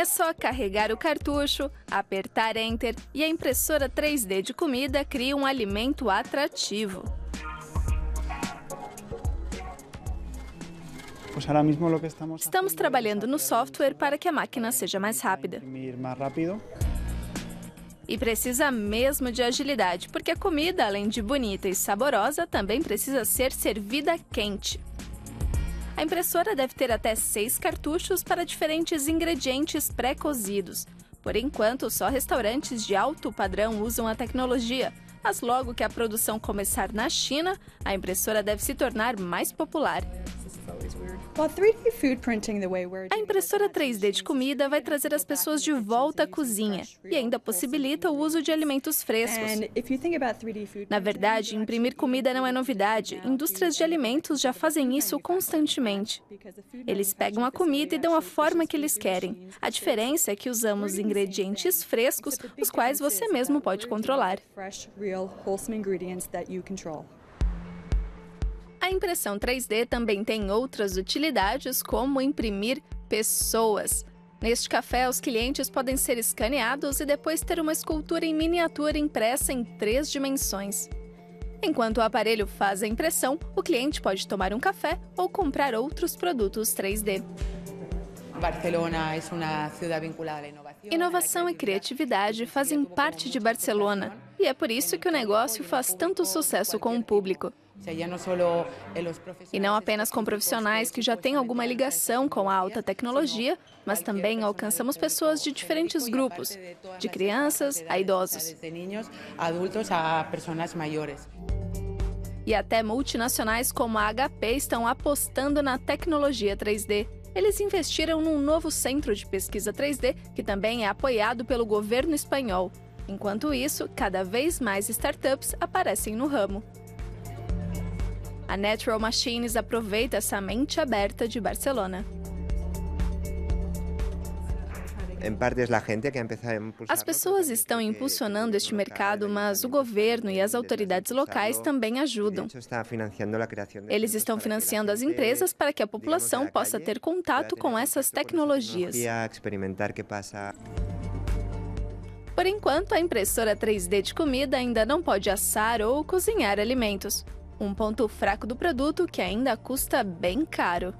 É só carregar o cartucho, apertar Enter e a impressora 3D de comida cria um alimento atrativo. Estamos trabalhando no software para que a máquina seja mais rápida. E precisa mesmo de agilidade, porque a comida, além de bonita e saborosa, também precisa ser servida quente. A impressora deve ter até seis cartuchos para diferentes ingredientes pré-cozidos. Por enquanto, só restaurantes de alto padrão usam a tecnologia, mas logo que a produção começar na China, a impressora deve se tornar mais popular. A impressora 3D de comida vai trazer as pessoas de volta à cozinha e ainda possibilita o uso de alimentos frescos. Na verdade, imprimir comida não é novidade. Indústrias de alimentos já fazem isso constantemente. Eles pegam a comida e dão a forma que eles querem. A diferença é que usamos ingredientes frescos, os quais você mesmo pode controlar. A impressão 3D também tem outras utilidades, como imprimir pessoas. Neste café, os clientes podem ser escaneados e depois ter uma escultura em miniatura impressa em três dimensões. Enquanto o aparelho faz a impressão, o cliente pode tomar um café ou comprar outros produtos 3D. Barcelona é uma cidade vinculada à inovação. Inovação e criatividade fazem parte de Barcelona, e é por isso que o negócio faz tanto sucesso com o público. E não apenas com profissionais que já têm alguma ligação com a alta tecnologia, mas também alcançamos pessoas de diferentes grupos, de crianças a idosos. E até multinacionais como a HP estão apostando na tecnologia 3D. Eles investiram num novo centro de pesquisa 3D que também é apoiado pelo governo espanhol. Enquanto isso, cada vez mais startups aparecem no ramo. A Natural Machines aproveita essa mente aberta de Barcelona. As pessoas estão impulsionando este mercado, mas o governo e as autoridades locais também ajudam. Eles estão financiando as empresas para que a população possa ter contato com essas tecnologias. Por enquanto, a impressora 3D de comida ainda não pode assar ou cozinhar alimentos um ponto fraco do produto que ainda custa bem caro.